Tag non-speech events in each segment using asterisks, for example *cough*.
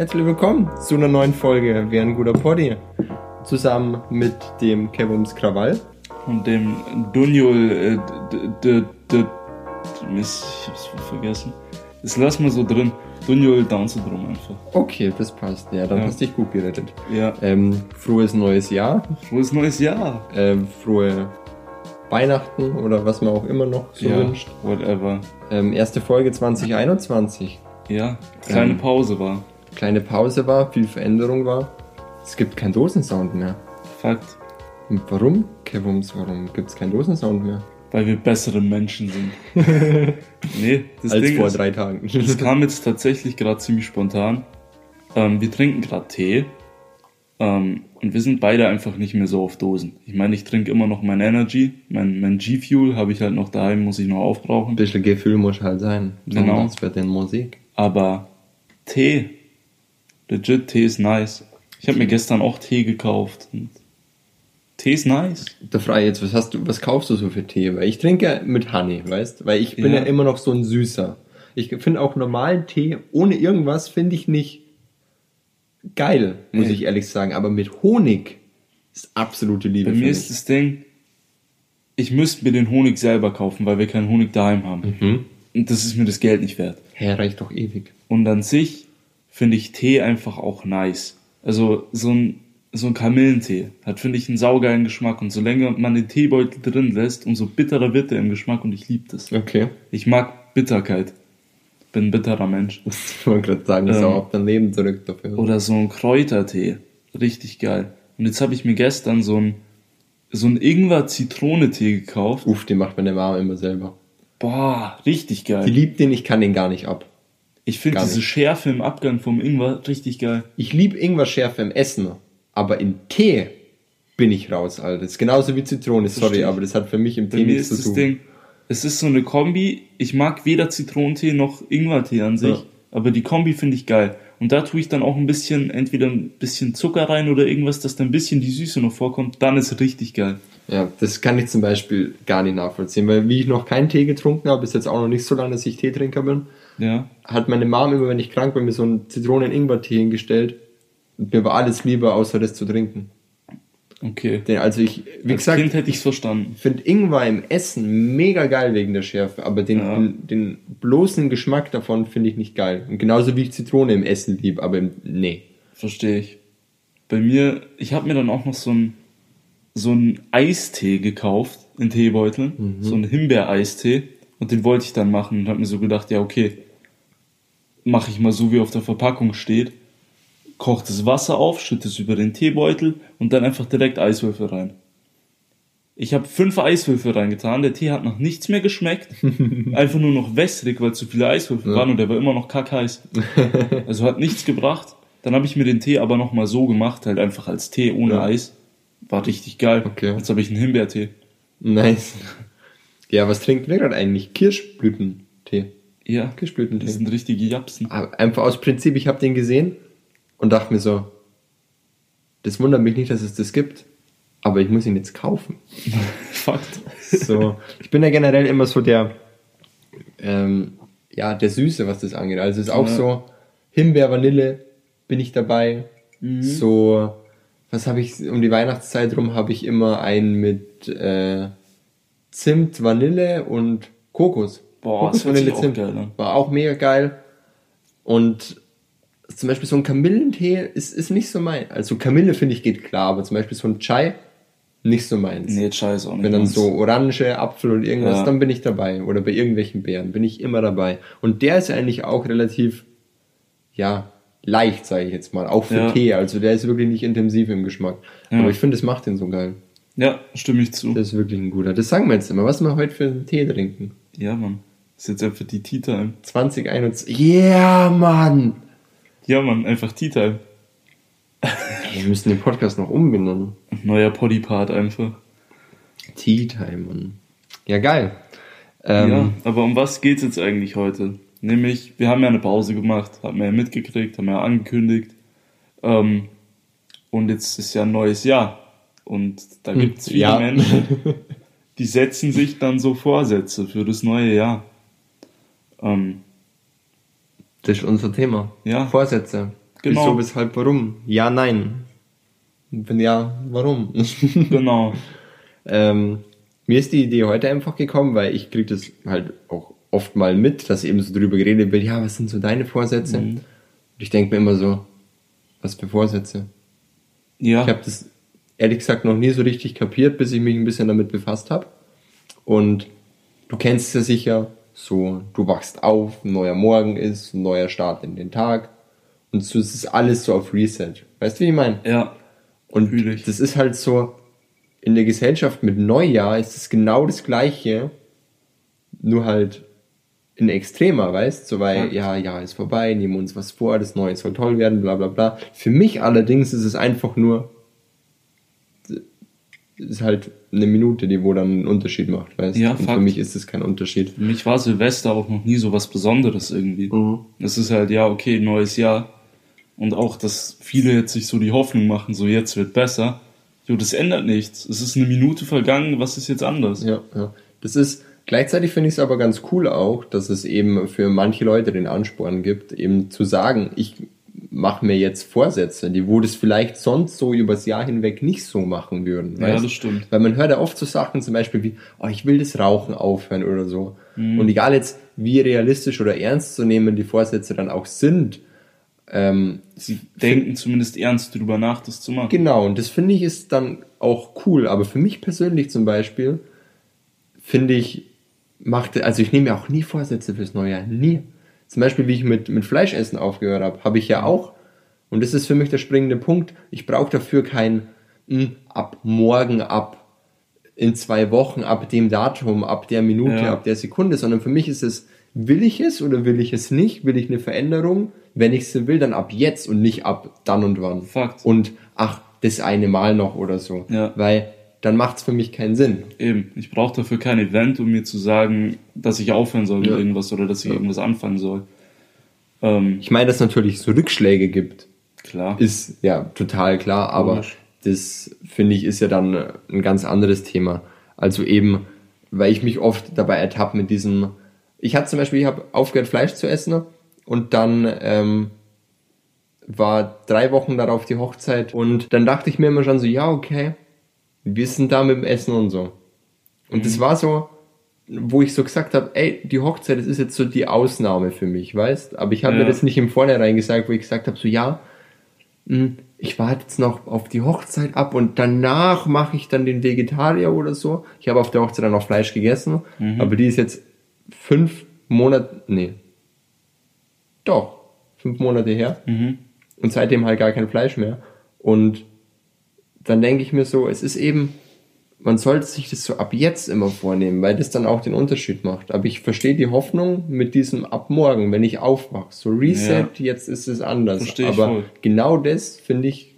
Herzlich willkommen zu einer neuen Folge Wer ein guter Poddy. Zusammen mit dem Kevums Krawall. Und dem Dunjul, äh, d, d, d, Mist, ich hab's vergessen. Das lassen wir so drin. Dunjul Down Syndrom einfach. Okay, das passt. Ja, dann Ja. hast du dich gut gerettet. Ja. Ähm, frohes neues Jahr. Frohes neues Jahr. Ähm, frohe Weihnachten oder was man auch immer noch so ja, wünscht. whatever. Ähm, erste Folge 2021. Ja, kleine Ähm. Pause war. Kleine Pause war, viel Veränderung war. Es gibt keinen Dosensound mehr. Fakt. Und warum, Kevums, warum gibt es keinen Dosensound mehr? Weil wir bessere Menschen sind. *laughs* nee, das Als Ding vor ist, drei Tagen. das *laughs* kam jetzt tatsächlich gerade ziemlich spontan. Ähm, wir trinken gerade Tee. Ähm, und wir sind beide einfach nicht mehr so auf Dosen. Ich meine, ich trinke immer noch mein Energy. Mein, mein G-Fuel habe ich halt noch daheim, muss ich noch aufbrauchen. Ein bisschen Gefühl muss halt sein. Genau. Wird in Musik. Aber Tee, legit, Tee ist nice. Ich habe mir gestern auch Tee gekauft. Tee ist nice. Da frage ich jetzt, was hast du, was kaufst du so für Tee? Weil ich trinke mit Honey, weißt? Weil ich bin ja, Ja. immer noch so ein Süßer. Ich finde auch normalen Tee ohne irgendwas finde ich nicht geil, muss Nee. ich ehrlich sagen. Aber mit Honig ist absolute Liebe Bei für mir mich. ist das Ding, ich müsste mir den Honig selber kaufen, weil wir keinen Honig daheim haben. Mhm. Und das ist mir das Geld nicht wert. Hä, reicht doch ewig. Und an sich finde ich Tee einfach auch nice. Also so ein, so ein Kamillentee hat, finde ich, einen saugeilen Geschmack. Und solange man den Teebeutel drin lässt, umso bitterer wird er im Geschmack und ich liebe das. Okay. Ich mag Bitterkeit. Bin ein bitterer Mensch. *laughs* Ich wollte gerade sagen, das ist Ähm. auch auf dein Leben zurück dafür. Oder so ein Kräutertee. Richtig geil. Und jetzt habe ich mir gestern so ein, so ein Ingwer-Zitrone-Tee gekauft. Uff, den macht meine Mama immer selber. Boah, richtig Die geil. liebt den, ich kann den gar nicht ab. Ich finde diese nicht. Schärfe im Abgang vom Ingwer richtig geil. Ich liebe Ingwer-Schärfe im Essen, aber im Tee bin ich raus, Alter. Das ist genauso wie Zitrone, sorry, Verstehe ich. aber das hat für mich im Tee nichts ist zu das tun. Ding, es ist so eine Kombi. Ich mag weder Zitronentee noch Ingwertee an sich, Ja. aber die Kombi finde ich geil. Und da tue ich dann auch ein bisschen, entweder ein bisschen Zucker rein oder irgendwas, dass da ein bisschen die Süße noch vorkommt. Dann ist es richtig geil. Ja, das kann ich zum Beispiel gar nicht nachvollziehen, weil wie ich noch keinen Tee getrunken habe, ist jetzt auch noch nicht so lange, dass ich Teetrinker bin, Ja. hat meine Mom immer, wenn ich krank bin, mir so einen Zitronen-Ingwer-Tee hingestellt. Und mir war alles lieber, außer das zu trinken. Okay. Denn also ich, wie Als gesagt, Kind hätte ich es verstanden. finde Ingwer im Essen mega geil wegen der Schärfe, aber den, Ja. den, den bloßen Geschmack davon finde ich nicht geil. Und genauso wie ich Zitrone im Essen lieb, aber im, nee. Verstehe ich. Bei mir, ich habe mir dann auch noch so ein so einen Eistee gekauft in Teebeuteln, so einen Himbeereistee und den wollte ich dann machen und habe mir so gedacht, ja okay, mache ich mal so wie auf der Verpackung steht, koche das Wasser auf, schütte es über den Teebeutel und dann einfach direkt Eiswürfel rein. Ich habe fünf Eiswürfel reingetan, der Tee hat noch nichts mehr geschmeckt, *laughs* einfach nur noch wässrig, weil zu viele Eiswürfel Ja. waren und der war immer noch kackheiß. *laughs* Also hat nichts gebracht. Dann habe ich mir den Tee aber nochmal so gemacht, halt einfach als Tee ohne Ja. Eis. War richtig geil. Okay. Jetzt habe ich einen Himbeertee. Nice. Ja, was trinken wir gerade eigentlich? Kirschblütentee. Ja, das Kirschblütentee. sind richtige Japsen. Aber Einfach aus Prinzip, ich habe den gesehen und dachte mir so, das wundert mich nicht, dass es das gibt, aber ich muss ihn jetzt kaufen. *laughs* Fakt. So, ich bin ja generell immer so der, ähm, ja, der Süße, was das angeht. Also es ist auch Ja. so, Himbeer, Vanille bin ich dabei. So, was habe ich, um die Weihnachtszeit rum habe ich immer einen mit äh, Zimt, Vanille und Kokos. Boah, Kokos, das sich auch geil an. War auch mega geil. Und zum Beispiel so ein Kamillentee ist, ist nicht so mein. Also Kamille finde ich geht klar, aber zum Beispiel so ein Chai nicht so meins. Nee, scheiße auch nicht. Wenn dann meins. so Orange, Apfel und irgendwas, Ja. dann bin ich dabei. Oder bei irgendwelchen Beeren bin ich immer dabei. Und der ist eigentlich auch relativ, ja, leicht, sage ich jetzt mal. Auch für Ja. Tee. Also der ist wirklich nicht intensiv im Geschmack. Ja. Aber ich finde, es macht den so geil. Ja, stimme ich zu. Das ist wirklich ein guter. Das sagen wir jetzt immer. Was wir heute für einen Tee trinken? Ja, Mann. Das ist jetzt einfach die Tea Time. 2021. Yeah, Mann! Ja, Mann, einfach Tea Time. Ey, wir müssen den Podcast noch umbenennen. Neuer Poddy-Part einfach. Tea Time, Mann. Ja, geil. Ähm, ja, aber um was geht's jetzt eigentlich heute? Nämlich, wir haben ja eine Pause gemacht, haben wir ja mitgekriegt, haben wir ja angekündigt. Ähm, und jetzt ist ja ein neues Jahr. Und da gibt's viele ja. Menschen, *laughs* die setzen sich dann so Vorsätze für das neue Jahr. Ähm, Das ist unser Thema. Ja. Vorsätze. Genau. Wieso, weshalb, warum? Ja, nein. Wenn ja, warum? *laughs* genau. ähm, mir ist die Idee heute einfach gekommen, weil ich kriege das halt auch oft mal mit, dass eben so drüber geredet wird, ja, was sind so deine Vorsätze? Mhm. Und ich denke mir immer so, was für Vorsätze? Ja. Ich habe das ehrlich gesagt noch nie so richtig kapiert, bis ich mich ein bisschen damit befasst habe. Und du kennst es ja sicher, so, du wachst auf, ein neuer Morgen ist, ein neuer Start in den Tag. Und so ist es alles so auf Reset. Weißt du, wie ich meine? Ja. Und das ist halt so, in der Gesellschaft mit Neujahr ist es genau das Gleiche, nur halt in extremer, weißt so weil, ja, ja, ist vorbei, nehmen uns was vor, das Neue soll toll werden, bla bla bla. Für mich allerdings ist es einfach nur, ist halt eine Minute, die wo dann einen Unterschied macht, weißt ja, Und für mich ist es kein Unterschied. Für mich war Silvester auch noch nie so was Besonderes irgendwie. Mhm. Es ist halt, ja, okay, neues Jahr. Und auch, dass viele jetzt sich so die Hoffnung machen, so jetzt wird besser. Jo, das ändert nichts. Es ist eine Minute vergangen, was ist jetzt anders? Ja, ja. Das ist, Gleichzeitig finde ich es aber ganz cool auch, dass es eben für manche Leute den Ansporn gibt, eben zu sagen, ich mache mir jetzt Vorsätze, die wo das vielleicht sonst so übers Jahr hinweg nicht so machen würden. Ja, weißt? das stimmt. Weil man hört ja oft so Sachen zum Beispiel wie, oh, ich will das Rauchen aufhören oder so. Mhm. Und egal jetzt, wie realistisch oder ernst zu nehmen die Vorsätze dann auch sind, ähm, sie denken zumindest ernst drüber nach, das zu machen. Genau, und das finde ich ist dann auch cool. Aber für mich persönlich zum Beispiel finde ich machte, also ich nehme mir auch nie Vorsätze fürs neue Jahr, nie. Zum Beispiel, wie ich mit, mit Fleischessen aufgehört habe, habe ich ja auch, und das ist für mich der springende Punkt, ich brauche dafür kein mh, hm, ab morgen, ab in zwei Wochen, ab dem Datum, ab der Minute, ja. ab der Sekunde, sondern für mich ist es, will ich es oder will ich es nicht? Will ich eine Veränderung? Wenn ich sie will, dann ab jetzt und nicht ab dann und wann. Fakt. Und ach, das eine Mal noch oder so. Ja. Weil dann macht es für mich keinen Sinn. Eben, ich brauche dafür kein Event, um mir zu sagen, dass ich aufhören soll ja. mit irgendwas oder dass ich ja. irgendwas anfangen soll. Ähm, ich meine, dass es natürlich so Rückschläge gibt. Klar. Ist ja total klar, aber Komisch. das finde ich ist ja dann ein ganz anderes Thema. Also eben, weil ich mich oft dabei ertappe mit diesem. Ich hatte zum Beispiel, ich habe aufgehört Fleisch zu essen und dann ähm, war drei Wochen darauf die Hochzeit und dann dachte ich mir immer schon so, ja okay, wir sind da mit dem Essen und so. Und mhm. das war so, wo ich so gesagt habe, ey, die Hochzeit, das ist jetzt so die Ausnahme für mich, weißt? Aber ich habe ja. mir das nicht im Vornherein gesagt, wo ich gesagt habe, so ja, hm, ich warte jetzt noch auf die Hochzeit ab und danach mache ich dann den Vegetarier oder so. Ich habe auf der Hochzeit dann noch Fleisch gegessen, mhm. aber die ist jetzt fünf Monate, nee, doch, fünf Monate her. Mhm. Und seitdem halt gar kein Fleisch mehr. Und dann denke ich mir so, es ist eben, man sollte sich das so ab jetzt immer vornehmen, weil das dann auch den Unterschied macht. Aber ich verstehe die Hoffnung mit diesem ab morgen, wenn ich aufwache. So Reset, ja. jetzt ist es anders. Verstehe Aber voll. genau das, finde ich,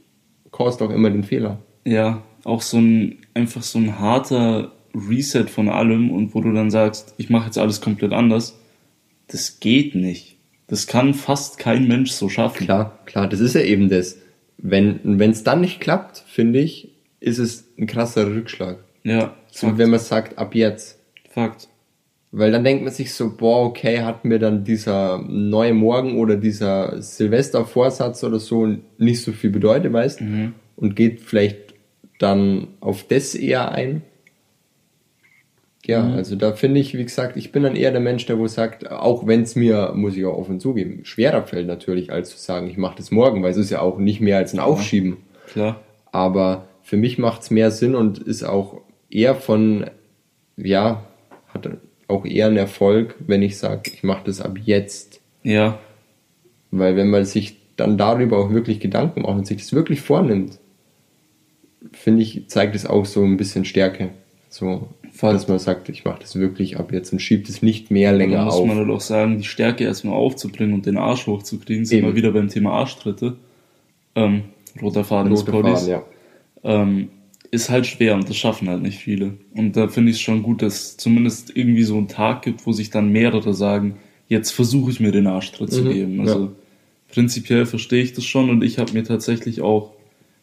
kostet auch immer den Fehler. Ja, auch so ein, einfach so ein harter Reset von allem und wo du dann sagst, ich mache jetzt alles komplett anders. Das geht nicht. Das kann fast kein Mensch so schaffen. Klar, klar, das ist ja eben das. Wenn es dann nicht klappt, finde ich, ist es ein krasser Rückschlag. Ja. So, wenn man sagt, ab jetzt. Fakt. Weil dann denkt man sich so, boah, okay, hat mir dann dieser neue Morgen oder dieser Silvestervorsatz oder so nicht so viel bedeutet, weißt mhm. Und geht vielleicht dann auf das eher ein. Ja, mhm. also da finde ich, wie gesagt, ich bin dann eher der Mensch, der wo sagt, auch wenn es mir, muss ich auch offen zugeben, schwerer fällt natürlich, als zu sagen, ich mache das morgen, weil es ist ja auch nicht mehr als ein Aufschieben. Klar. Aber für mich macht es mehr Sinn und ist auch eher von, ja, hat auch eher einen Erfolg, wenn ich sage, ich mache das ab jetzt. Ja. Weil wenn man sich dann darüber auch wirklich Gedanken macht und sich das wirklich vornimmt, finde ich, zeigt es auch so ein bisschen Stärke. So, Fall. dass man sagt, ich mache das wirklich ab jetzt und schiebt es nicht mehr länger auf. Da muss man halt auch sagen, die Stärke erstmal aufzubringen und den Arsch hochzukriegen, sind wir wieder beim Thema Arschtritte. Ähm, roter Faden des. Faden, ja. Ähm, ist halt schwer und das schaffen halt nicht viele. Und da finde ich es schon gut, dass es zumindest irgendwie so einen Tag gibt, wo sich dann mehrere sagen, jetzt versuche ich mir den Arschtritt mhm, zu geben. Also ja. prinzipiell verstehe ich das schon und ich habe mir tatsächlich auch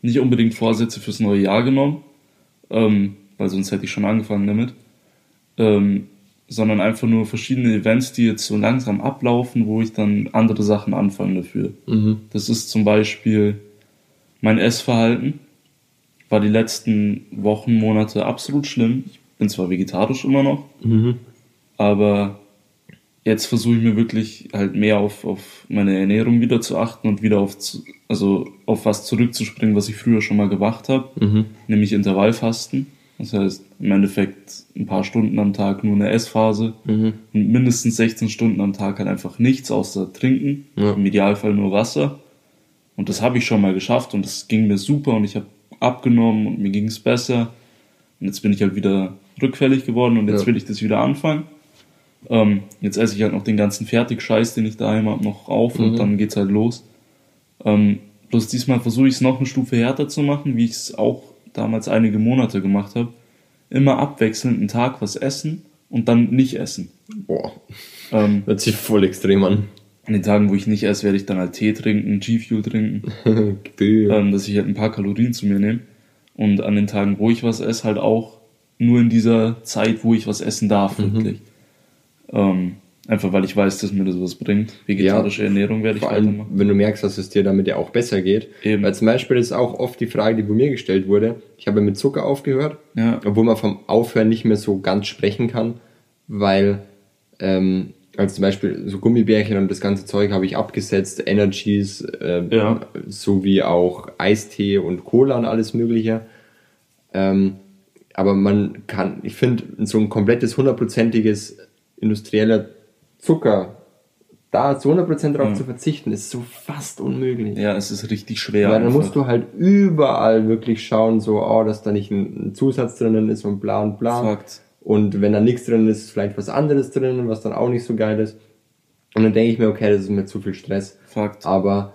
nicht unbedingt Vorsätze fürs neue Jahr genommen, ähm, weil sonst hätte ich schon angefangen damit. Ähm, sondern einfach nur verschiedene Events, die jetzt so langsam ablaufen, wo ich dann andere Sachen anfange dafür. Mhm. Das ist zum Beispiel mein Essverhalten. War die letzten Wochen, Monate absolut schlimm. Ich bin zwar vegetarisch immer noch, Mhm. aber jetzt versuche ich mir wirklich halt mehr auf, auf meine Ernährung wieder zu achten und wieder auf, also auf was zurückzuspringen, was ich früher schon mal gemacht habe, Mhm. nämlich Intervallfasten. Das heißt, im Endeffekt ein paar Stunden am Tag nur eine Essphase Mhm. und mindestens 16 Stunden am Tag halt einfach nichts außer trinken, Ja. im Idealfall nur Wasser. Und das habe ich schon mal geschafft und es ging mir super und ich habe abgenommen und mir ging es besser. Und jetzt bin ich halt wieder rückfällig geworden und jetzt Ja. will ich das wieder anfangen. Ähm, jetzt esse ich halt noch den ganzen Fertigscheiß, den ich daheim habe, noch auf Mhm. und dann geht's halt los. Ähm, bloß diesmal versuche ich es noch eine Stufe härter zu machen, wie ich es auch damals einige Monate gemacht habe. Immer abwechselnd einen Tag was essen und dann nicht essen. Boah, Ähm, hört sich voll extrem an. an den Tagen, wo ich nicht esse, werde ich dann halt Tee trinken, G-Fuel trinken, *laughs* ähm, dass ich halt ein paar Kalorien zu mir nehme. Und an den Tagen, wo ich was esse, halt auch nur in dieser Zeit, wo ich was essen darf, wirklich. Ähm, einfach weil ich weiß, dass mir das was bringt. Vegetarische Ernährung werde ich Vor allem, wenn du merkst, dass es dir damit ja auch besser geht. Eben. Weil zum Beispiel ist auch oft die Frage, die bei mir gestellt wurde. Ich habe mit Zucker aufgehört, Ja. obwohl man vom Aufhören nicht mehr so ganz sprechen kann, weil ähm, also zum Beispiel so Gummibärchen und das ganze Zeug habe ich abgesetzt, Energies, ähm, Ja. sowie auch Eistee und Cola und alles Mögliche. Ähm, aber man kann, ich finde, so ein komplettes hundertprozentiges industrieller Zucker, da zu 100% drauf Ja. zu verzichten, ist so fast unmöglich. Ja, es ist richtig schwer. Weil dann einfach. musst du halt überall wirklich schauen, so, oh, dass da nicht ein, Zusatz drinnen ist und bla und bla. Fakt. Und wenn da nichts drin ist, ist vielleicht was anderes drin, was dann auch nicht so geil ist. Und dann denke ich mir, okay, das ist mir zu viel Stress. Fakt. Aber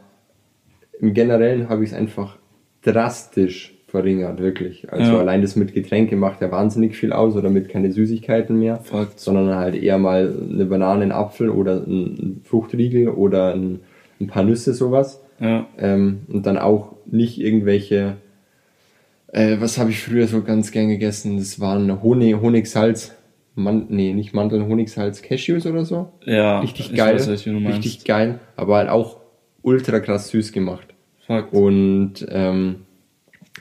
im Generellen habe ich es einfach drastisch verringert, wirklich. Also Ja. allein das mit Getränke macht ja wahnsinnig viel aus oder mit keine Süßigkeiten mehr, Fakt. sondern halt eher mal eine Banane, einen Apfel oder ein Fruchtriegel oder ein, ein paar Nüsse, sowas. Ja. Ähm, und dann auch nicht irgendwelche, äh, was habe ich früher so ganz gern gegessen? Das waren Honig, Honigsalz, Man nee, nicht Mandeln, Honigsalz, Cashews oder so. Ja. Richtig ich geil. Weiß, richtig geil, aber halt auch ultra krass süß gemacht. Fakt. Und ähm,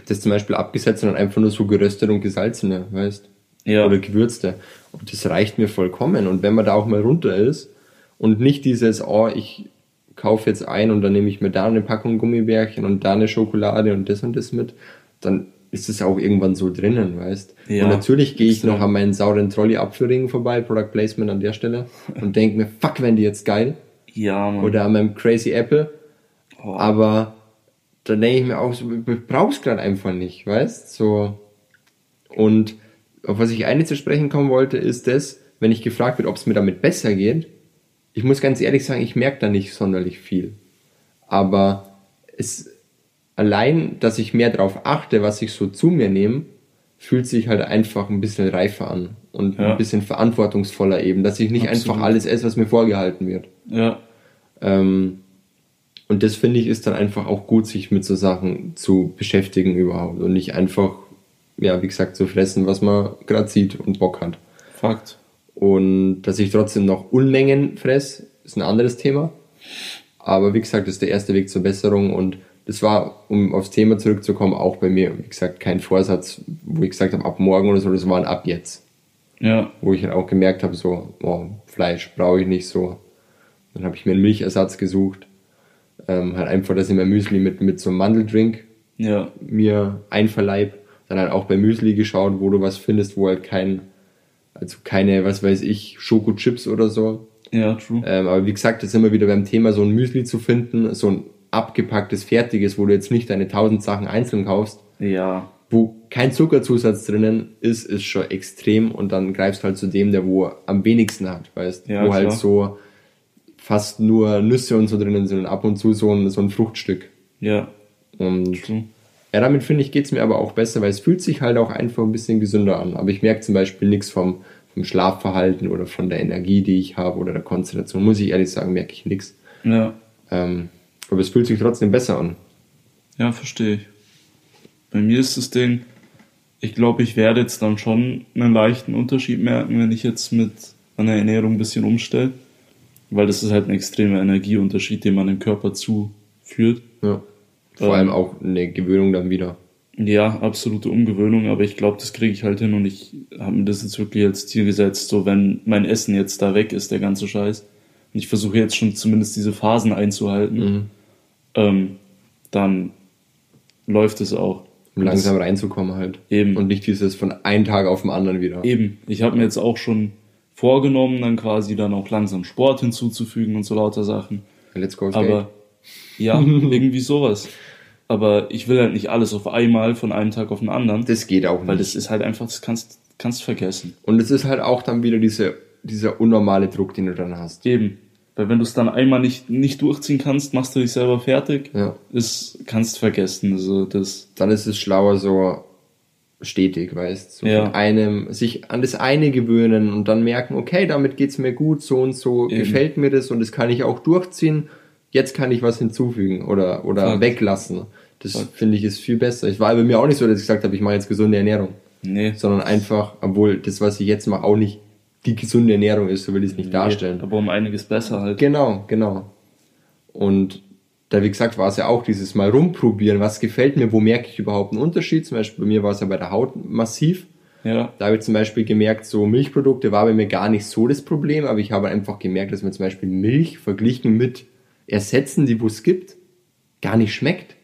das zum Beispiel abgesetzt und dann einfach nur so geröstet und gesalzene, weißt Ja. Oder gewürzte. Und das reicht mir vollkommen. Und wenn man da auch mal runter ist und nicht dieses, oh, ich kaufe jetzt ein und dann nehme ich mir da eine Packung Gummibärchen und da eine Schokolade und das und das mit, dann ist es auch irgendwann so drinnen, weißt Ja, Und natürlich gehe ich noch an meinen sauren Trolley-Apfelringen vorbei, Product Placement an der Stelle, und denke mir, fuck, wenn die jetzt geil. ja, Mann. Oder an meinem Crazy Apple. Oh. Aber da denke ich mir auch so, ich brauch's gerade einfach nicht, weißt So. Und auf was ich eigentlich zu sprechen kommen wollte, ist das, wenn ich gefragt wird, ob es mir damit besser geht. Ich muss ganz ehrlich sagen, ich merke da nicht sonderlich viel. Aber es allein, dass ich mehr darauf achte, was ich so zu mir nehme, fühlt sich halt einfach ein bisschen reifer an und Ja. ein bisschen verantwortungsvoller eben, dass ich nicht Absolut. einfach alles esse, was mir vorgehalten wird. ja. Ähm, und das finde ich ist dann einfach auch gut, sich mit so Sachen zu beschäftigen überhaupt und nicht einfach, ja, wie gesagt, zu fressen, was man gerade sieht und Bock hat. Fakt. Und dass ich trotzdem noch Unmengen fress, ist ein anderes Thema. Aber wie gesagt, das ist der erste Weg zur Besserung und das war, um aufs Thema zurückzukommen, auch bei mir, wie gesagt, kein Vorsatz, wo ich gesagt habe, ab morgen oder so, das war ein ab jetzt. Ja. Wo ich halt auch gemerkt habe, so, oh, Fleisch brauche ich nicht so. Dann habe ich mir einen Milchersatz gesucht. Ähm, halt einfach, dass ich mein Müsli mit, mit so einem Mandeldrink Ja. mir einverleib. Dann halt auch bei Müsli geschaut, wo du was findest, wo halt kein, also keine, was weiß ich, Schokochips oder so. Ja, true. Ähm, aber wie gesagt, das ist immer wieder beim Thema, so ein Müsli zu finden, so ein abgepacktes, fertiges, wo du jetzt nicht deine tausend Sachen einzeln kaufst, Ja. wo kein Zuckerzusatz drinnen ist, ist schon extrem und dann greifst du halt zu dem, der wo am wenigsten hat, weißt, Ja, wo halt klar. so fast nur Nüsse und so drinnen sind und ab und zu so ein, so ein Fruchtstück. Ja. Und True. ja, damit finde ich, geht's mir aber auch besser, weil es fühlt sich halt auch einfach ein bisschen gesünder an. Aber ich merke zum Beispiel nichts vom, vom Schlafverhalten oder von der Energie, die ich habe oder der Konzentration. Muss ich ehrlich sagen, merke ich nichts. Ja. Ähm, aber es fühlt sich trotzdem besser an. Ja, verstehe ich. Bei mir ist das Ding, ich glaube, ich werde jetzt dann schon einen leichten Unterschied merken, wenn ich jetzt mit der Ernährung ein bisschen umstellt. Weil das ist halt ein extremer Energieunterschied, den man dem Körper zuführt. Ja. Vor ähm, allem auch eine Gewöhnung dann wieder. Ja, absolute Umgewöhnung, aber ich glaube, das kriege ich halt hin und ich habe mir das jetzt wirklich als Ziel gesetzt, so wenn mein Essen jetzt da weg ist, der ganze Scheiß, und ich versuche jetzt schon zumindest diese Phasen einzuhalten, mhm. ähm, dann läuft es auch. Um langsam reinzukommen halt. Eben. Und nicht dieses von einem Tag auf den anderen wieder. Eben. Ich habe mir jetzt auch schon vorgenommen, dann quasi dann auch langsam Sport hinzuzufügen und so lauter Sachen. Let's go. Aber ja, *laughs* irgendwie sowas. Aber ich will halt nicht alles auf einmal von einem Tag auf den anderen. Das geht auch nicht. Weil das ist halt einfach, das kannst kannst vergessen. Und es ist halt auch dann wieder diese, dieser unnormale Druck, den du dann hast. Eben. Weil wenn du es dann einmal nicht, nicht durchziehen kannst, machst du dich selber fertig. Ja. Das kannst vergessen. Also das dann ist es schlauer so stetig, weißt so ja. einem, sich an das eine gewöhnen und dann merken, okay, damit geht's mir gut, so und so Eben. gefällt mir das und das kann ich auch durchziehen. Jetzt kann ich was hinzufügen oder, oder Fakt. weglassen. Das finde ich ist viel besser. Ich war bei mir auch nicht so, dass ich gesagt habe, ich mache jetzt gesunde Ernährung. Nee. Sondern einfach, obwohl das, was ich jetzt mache, auch nicht die gesunde Ernährung ist, so will ich es nicht nee, darstellen. Aber um einiges besser halt. Genau, genau. Und da, wie gesagt, war es ja auch dieses Mal rumprobieren, was gefällt mir, wo merke ich überhaupt einen Unterschied. Zum Beispiel bei mir war es ja bei der Haut massiv. Ja. Da habe ich zum Beispiel gemerkt, so Milchprodukte war bei mir gar nicht so das Problem, aber ich habe einfach gemerkt, dass mir zum Beispiel Milch verglichen mit Ersätzen, die wo es gibt, gar nicht schmeckt.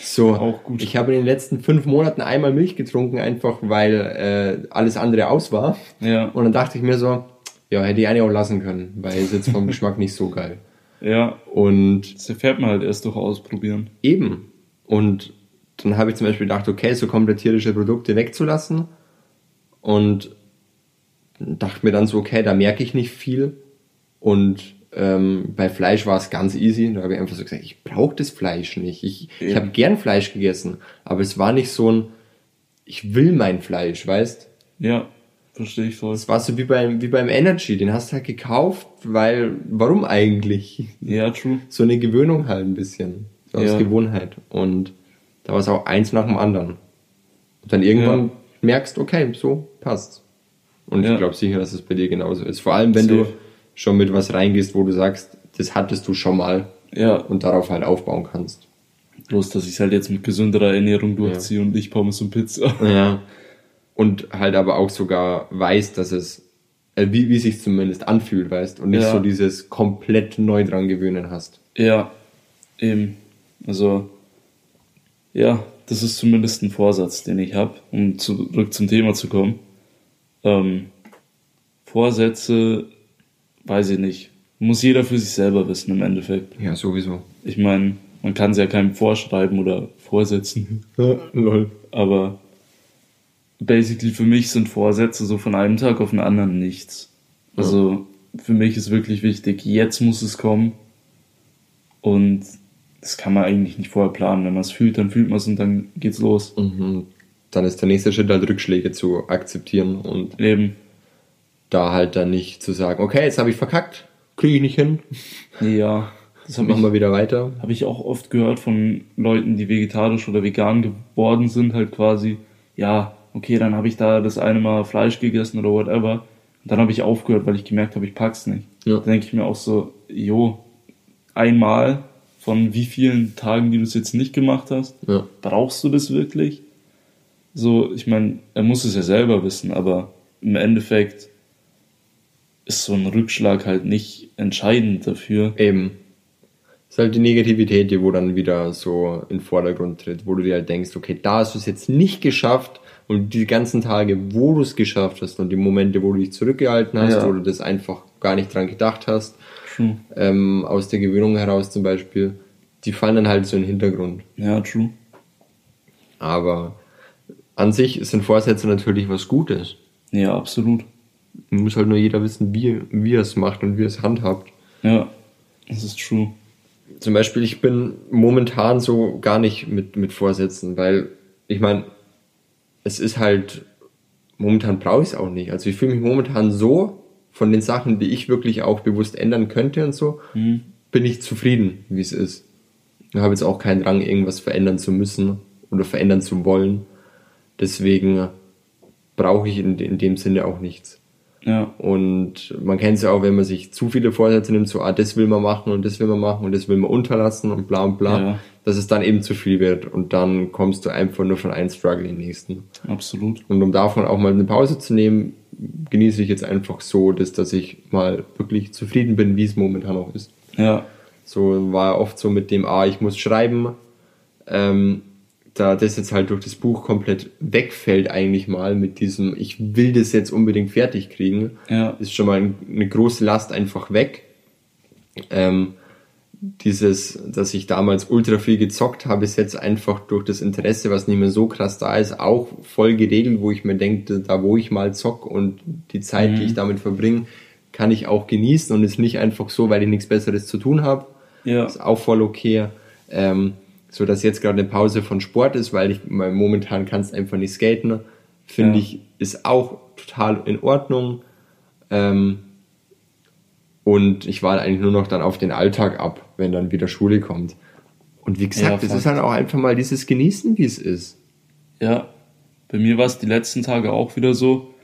So, auch gut. ich habe in den letzten fünf Monaten einmal Milch getrunken, einfach weil äh, alles andere aus war. Ja. Und dann dachte ich mir so, ja, hätte ich eine auch lassen können, weil es jetzt vom *laughs* Geschmack nicht so geil. Ja. Und. Das erfährt man halt erst durch Ausprobieren. Eben. Und dann habe ich zum Beispiel gedacht, okay, so komplett tierische Produkte wegzulassen. Und dachte mir dann so, okay, da merke ich nicht viel. Und ähm, bei Fleisch war es ganz easy. Da habe ich einfach so gesagt, ich brauche das Fleisch nicht. Ich, ja. ich habe gern Fleisch gegessen, aber es war nicht so ein, ich will mein Fleisch, weißt? Ja, verstehe ich voll. Es war so wie beim, wie beim Energy, den hast du halt gekauft, weil, warum eigentlich? Ja, true. So eine Gewöhnung halt ein bisschen. So aus ja. Gewohnheit. Und da war es auch eins nach dem anderen. Und dann irgendwann ja. merkst, okay, so passt. Und ja. ich glaube sicher, dass es bei dir genauso ist. Vor allem, wenn Safe. du schon mit was reingehst, wo du sagst, das hattest du schon mal ja. und darauf halt aufbauen kannst. Bloß, dass ich es halt jetzt mit gesünderer Ernährung durchziehe und nicht Pommes und Pizza. Ja. *laughs* Und halt aber auch sogar weiß, dass es, äh, wie, wie sich zumindest anfühlt, weißt, und nicht ja. so dieses komplett neu dran gewöhnen hast. Ja, eben. Also, ja, das ist zumindest ein Vorsatz, den ich habe, um zurück zum Thema zu kommen. Ähm, Vorsätze weiß ich nicht. Muss jeder für sich selber wissen im Endeffekt. Ja, sowieso. Ich meine, man kann es ja keinem vorschreiben oder vorsetzen. *laughs* Lol. Aber basically für mich sind Vorsätze so von einem Tag auf den anderen nichts. Also ja. für mich ist wirklich wichtig, jetzt muss es kommen. Und das kann man eigentlich nicht vorher planen. Wenn man es fühlt, dann fühlt man es und dann geht's los. Mhm. Dann ist der nächste Schritt halt Rückschläge zu akzeptieren und eben da halt dann nicht zu sagen, okay, jetzt habe ich verkackt, kriege ich nicht hin. Ja. Das machen wir wieder weiter. Habe ich auch oft gehört von Leuten, die vegetarisch oder vegan geworden sind, halt quasi, ja, okay, dann habe ich da das eine Mal Fleisch gegessen oder whatever. Und dann habe ich aufgehört, weil ich gemerkt habe, ich pack's nicht. Ja. Da denke ich mir auch so, jo, einmal von wie vielen Tagen, die du es jetzt nicht gemacht hast, ja. brauchst du das wirklich? So, ich meine, er muss es ja selber wissen, aber im Endeffekt ist so ein Rückschlag halt nicht entscheidend dafür. Eben. Das ist halt die Negativität, die wo dann wieder so in den Vordergrund tritt, wo du dir halt denkst, okay, da hast du es jetzt nicht geschafft und die ganzen Tage, wo du es geschafft hast und die Momente, wo du dich zurückgehalten hast, ja. wo du das einfach gar nicht dran gedacht hast, true. ähm, aus der Gewöhnung heraus zum Beispiel, die fallen dann halt so in den Hintergrund. Ja, true. Aber an sich sind Vorsätze natürlich was Gutes. Ja, absolut. Muss halt nur jeder wissen, wie, wie er es macht und wie er es handhabt. Ja, das ist true. Zum Beispiel, ich bin momentan so gar nicht mit, mit Vorsätzen, weil ich meine, es ist halt, momentan brauche ich es auch nicht. Also ich fühle mich momentan so von den Sachen, die ich wirklich auch bewusst ändern könnte und so, mhm. bin ich zufrieden, wie es ist. Ich habe jetzt auch keinen Drang, irgendwas verändern zu müssen oder verändern zu wollen. Deswegen brauche ich in, in dem Sinne auch nichts. Ja. Und man kennt es ja auch, wenn man sich zu viele Vorsätze nimmt, so, ah, das will man machen und das will man machen und das will man unterlassen und bla und bla, Ja. Dass es dann eben zu viel wird und dann kommst du einfach nur von einem Struggle in den nächsten. Absolut. Und um davon auch mal eine Pause zu nehmen, genieße ich jetzt einfach so, dass, dass ich mal wirklich zufrieden bin, wie es momentan auch ist. Ja. So war oft so mit dem, ah, ich muss schreiben, ähm, da das jetzt halt durch das Buch komplett wegfällt eigentlich mal mit diesem, ich will das jetzt unbedingt fertig kriegen, Ja. ist schon mal ein- eine große Last einfach weg. Ähm, dieses, dass ich damals ultra viel gezockt habe, ist jetzt einfach durch das Interesse, was nicht mehr so krass da ist, auch voll geregelt, wo ich mir denke, da wo ich mal zock und die Zeit, die ich damit verbringe, kann ich auch genießen und ist nicht einfach so, weil ich nichts Besseres zu tun habe. Ja. Ist auch voll okay. Ähm, so dass jetzt gerade eine Pause von Sport ist, weil ich weil momentan kannst einfach nicht skaten. Finde Ja. ich, ist auch total in Ordnung. Ähm, und ich warte eigentlich nur noch dann auf den Alltag ab, wenn dann wieder Schule kommt. Und wie Ja, gesagt, es fakt. ist halt auch einfach mal dieses Genießen, wie es ist. Ja, bei mir war es die letzten Tage auch wieder so.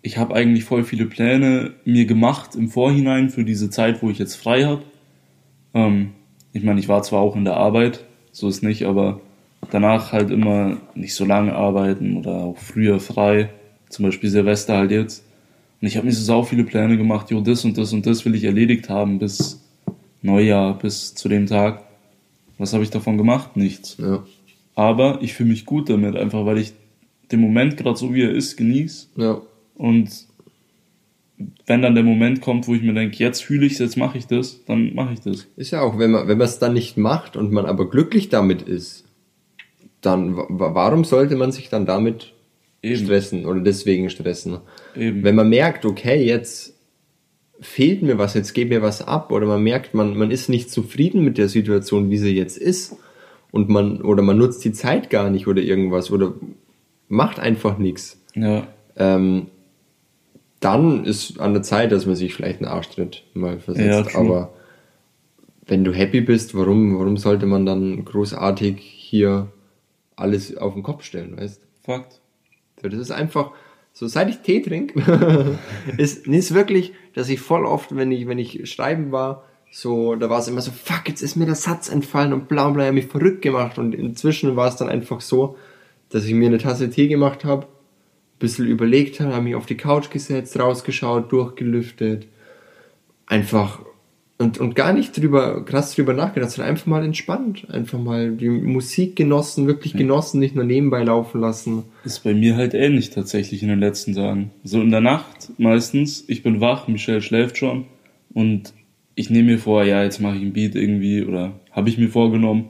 Ich habe eigentlich voll viele Pläne mir gemacht im Vorhinein für diese Zeit, wo ich jetzt frei habe. Ähm, ich meine, ich war zwar auch in der Arbeit, so ist nicht, aber danach halt immer nicht so lange arbeiten oder auch früher frei, zum Beispiel Silvester halt jetzt. Und ich habe mir so sau viele Pläne gemacht, jo, das und das und das will ich erledigt haben bis Neujahr, bis zu dem Tag. Was habe ich davon gemacht? Nichts. Ja. Aber ich fühle mich gut damit, einfach weil ich den Moment gerade so wie er ist genieße. Ja. Und wenn dann der Moment kommt, wo ich mir denke, jetzt fühle ich es, jetzt mache ich das, dann mache ich das. Ist ja auch, wenn man wenn man es dann nicht macht und man aber glücklich damit ist, dann wa- warum sollte man sich dann damit Eben. stressen oder deswegen stressen? Eben. Wenn man merkt, okay, jetzt fehlt mir was, jetzt geht mir was ab oder man merkt, man, man ist nicht zufrieden mit der Situation, wie sie jetzt ist und man oder man nutzt die Zeit gar nicht oder irgendwas oder macht einfach nichts, Ja, ähm, dann ist an der Zeit, dass man sich vielleicht einen Arschtritt mal Ja, versetzt. true. Aber wenn du happy bist, warum, warum sollte man dann großartig hier alles auf den Kopf stellen, weißt Fakt. so, Das ist einfach, so seit ich Tee trinke, *laughs* ist, ist wirklich, dass ich voll oft, wenn ich, wenn ich schreiben war, so, da war es immer so, fuck, jetzt ist mir der Satz entfallen und bla bla, hab mich verrückt gemacht. Und inzwischen war es dann einfach so, dass ich mir eine Tasse Tee gemacht habe, bisschen überlegt habe, habe mich auf die Couch gesetzt, rausgeschaut, durchgelüftet, einfach und, und gar nicht drüber, krass drüber nachgedacht, sondern einfach mal entspannt, einfach mal die Musik genossen, wirklich genossen, nicht nur nebenbei laufen lassen. Ist bei mir halt ähnlich tatsächlich in den letzten Tagen. So in der Nacht meistens, ich bin wach, Michelle schläft schon und ich nehme mir vor, ja, jetzt mache ich ein Beat irgendwie oder habe ich mir vorgenommen.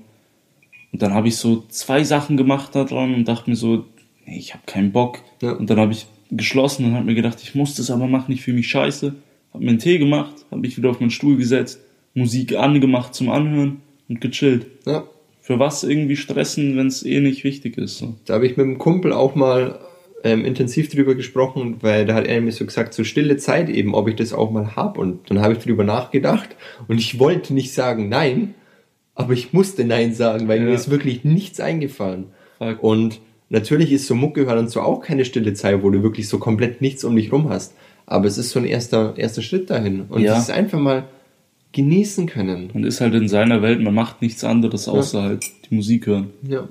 Und dann habe ich so zwei Sachen gemacht da dran und dachte mir so, nee, ich habe keinen Bock. Ja. Und dann habe ich geschlossen und habe mir gedacht, ich muss das aber machen, ich fühle mich scheiße. Habe mir einen Tee gemacht, habe mich wieder auf meinen Stuhl gesetzt, Musik angemacht zum Anhören und gechillt. Ja, Für was irgendwie stressen, wenn es eh nicht wichtig ist. So. Da habe ich mit einem Kumpel auch mal ähm, intensiv drüber gesprochen, weil da hat er mir so gesagt, so stille Zeit eben, ob ich das auch mal hab. Und dann habe ich drüber nachgedacht und ich wollte nicht sagen nein, aber ich musste nein sagen, weil mir Ja. ist wirklich nichts eingefallen. Fuck. Und natürlich ist so Mucke hören und so auch keine stille Zeit, wo du wirklich so komplett nichts um dich rum hast. Aber es ist so ein erster, erster Schritt dahin. Und Ja. es ist einfach mal genießen können. Man ist halt in seiner Welt, man macht nichts anderes außer halt die Musik hören. Ja.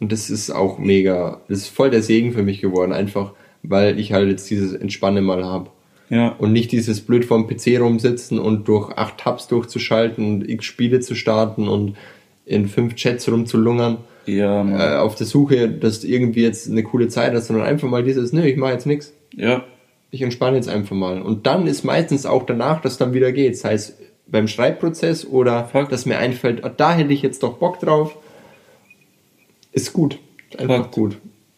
Und das ist auch mega, das ist voll der Segen für mich geworden, einfach weil ich halt jetzt dieses Entspannen mal habe. Ja, Und nicht dieses blöd vorm PC rumsitzen und durch acht Tabs durchzuschalten und x Spiele zu starten und in fünf Chats rumzulungern, ja, äh, auf der Suche, dass du irgendwie jetzt eine coole Zeit hast, sondern einfach mal dieses, nö, ich mache jetzt nichts. ja, Ich entspanne jetzt einfach mal. Und dann ist meistens auch danach, dass dann wieder geht. Sei es beim Schreibprozess oder Fuck. dass mir einfällt, ah, da hätte ich jetzt doch Bock drauf. Ist gut. Einfach Fuck. gut.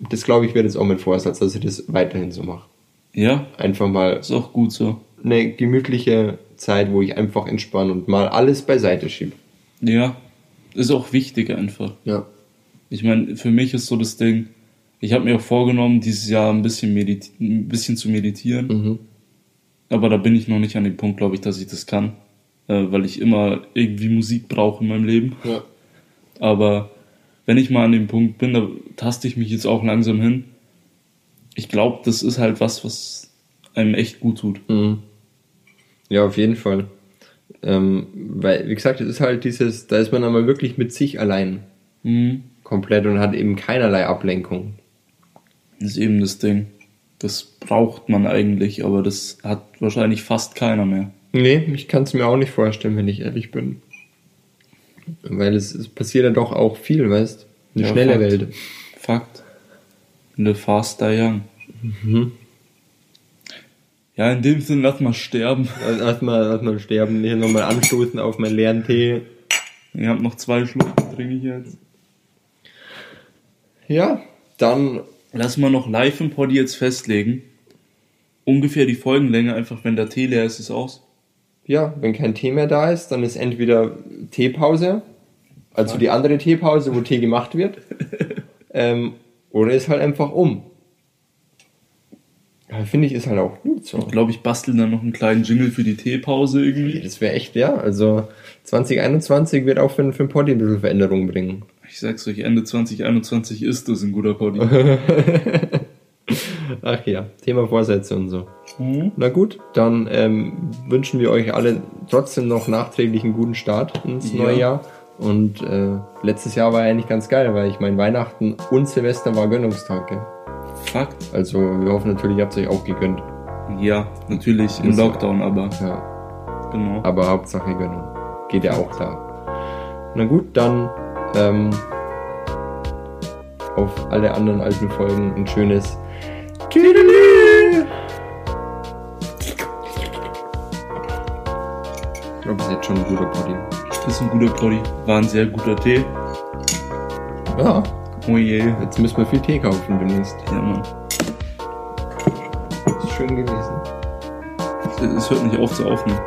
Das glaube ich wird jetzt auch mein Vorsatz, dass ich das weiterhin so mache. ja, Einfach mal ist auch gut so. eine gemütliche Zeit, wo ich einfach entspanne und mal alles beiseite schiebe. Ja, ist auch wichtig einfach. Ja. Ich meine, für mich ist so das Ding, ich habe mir auch vorgenommen, dieses Jahr ein bisschen, ein bisschen zu meditieren. Mhm. Aber da bin ich noch nicht an dem Punkt, glaube ich, dass ich das kann. Äh, weil ich immer irgendwie Musik brauche in meinem Leben. Ja. Aber wenn ich mal an dem Punkt bin, da taste ich mich jetzt auch langsam hin. ich glaube, das ist halt was, was einem echt gut tut. Mhm. Ja, auf jeden Fall. Ähm, weil, wie gesagt, es ist halt dieses, da ist man einmal wirklich mit sich allein. Mhm. Komplett und hat eben keinerlei Ablenkung. Das ist eben das Ding. Das braucht man eigentlich, aber das hat wahrscheinlich fast keiner mehr. Nee, ich kann es mir auch nicht vorstellen, wenn ich ehrlich bin. Weil es, es passiert ja doch auch viel, weißt Eine Ja, schnelle Fakt. Welt. Fakt. The fast die young. Ja, in dem Sinn, lass mal sterben. Also Erstmal erstmal sterben, hier nochmal anstoßen auf meinen leeren Tee. Ich habe noch zwei Schluck, trinke ich jetzt. Ja, dann Lass mal noch live im Poddy jetzt festlegen. Ungefähr die Folgenlänge, einfach wenn der Tee leer ist, ist aus. ja, wenn kein Tee mehr da ist, dann ist entweder Teepause, also die andere Teepause, wo Tee gemacht wird, *laughs* ähm, oder ist halt einfach um. Finde ich, ist halt auch gut so. Ich glaube, ich bastel dann noch einen kleinen Jingle für die Teepause irgendwie. Das wäre echt, ja, also 2021 wird auch für, für den Poddy ein bisschen Veränderung bringen. Ich sag's euch, Ende 2021 ist das ein guter Poddy. *laughs* Ach ja, Thema Vorsätze und so. Na gut, dann ähm, wünschen wir euch alle trotzdem noch nachträglich einen guten Start ins Ja. neue Jahr. Und äh, letztes Jahr war ja eigentlich ganz geil, weil ich mein Weihnachten und Silvester war Gönnungstag. Gell? Fakt. Also wir hoffen natürlich, ihr habt euch auch gegönnt. Ja, natürlich im Lockdown, aber Ja, genau. aber Hauptsache Gönnung. Geht ja auch da. Na gut, dann ähm, auf alle anderen alten Folgen ein schönes Tüdelü! Ich glaube, das ist jetzt schon ein guter Body. Das ist ein guter Poddy. War ein sehr guter Tee. Ja, Oh je. jetzt müssen wir viel Tee kaufen demnächst. Ja, Mann. Das ist schön gewesen. Es hört nicht auf zu aufnehmen.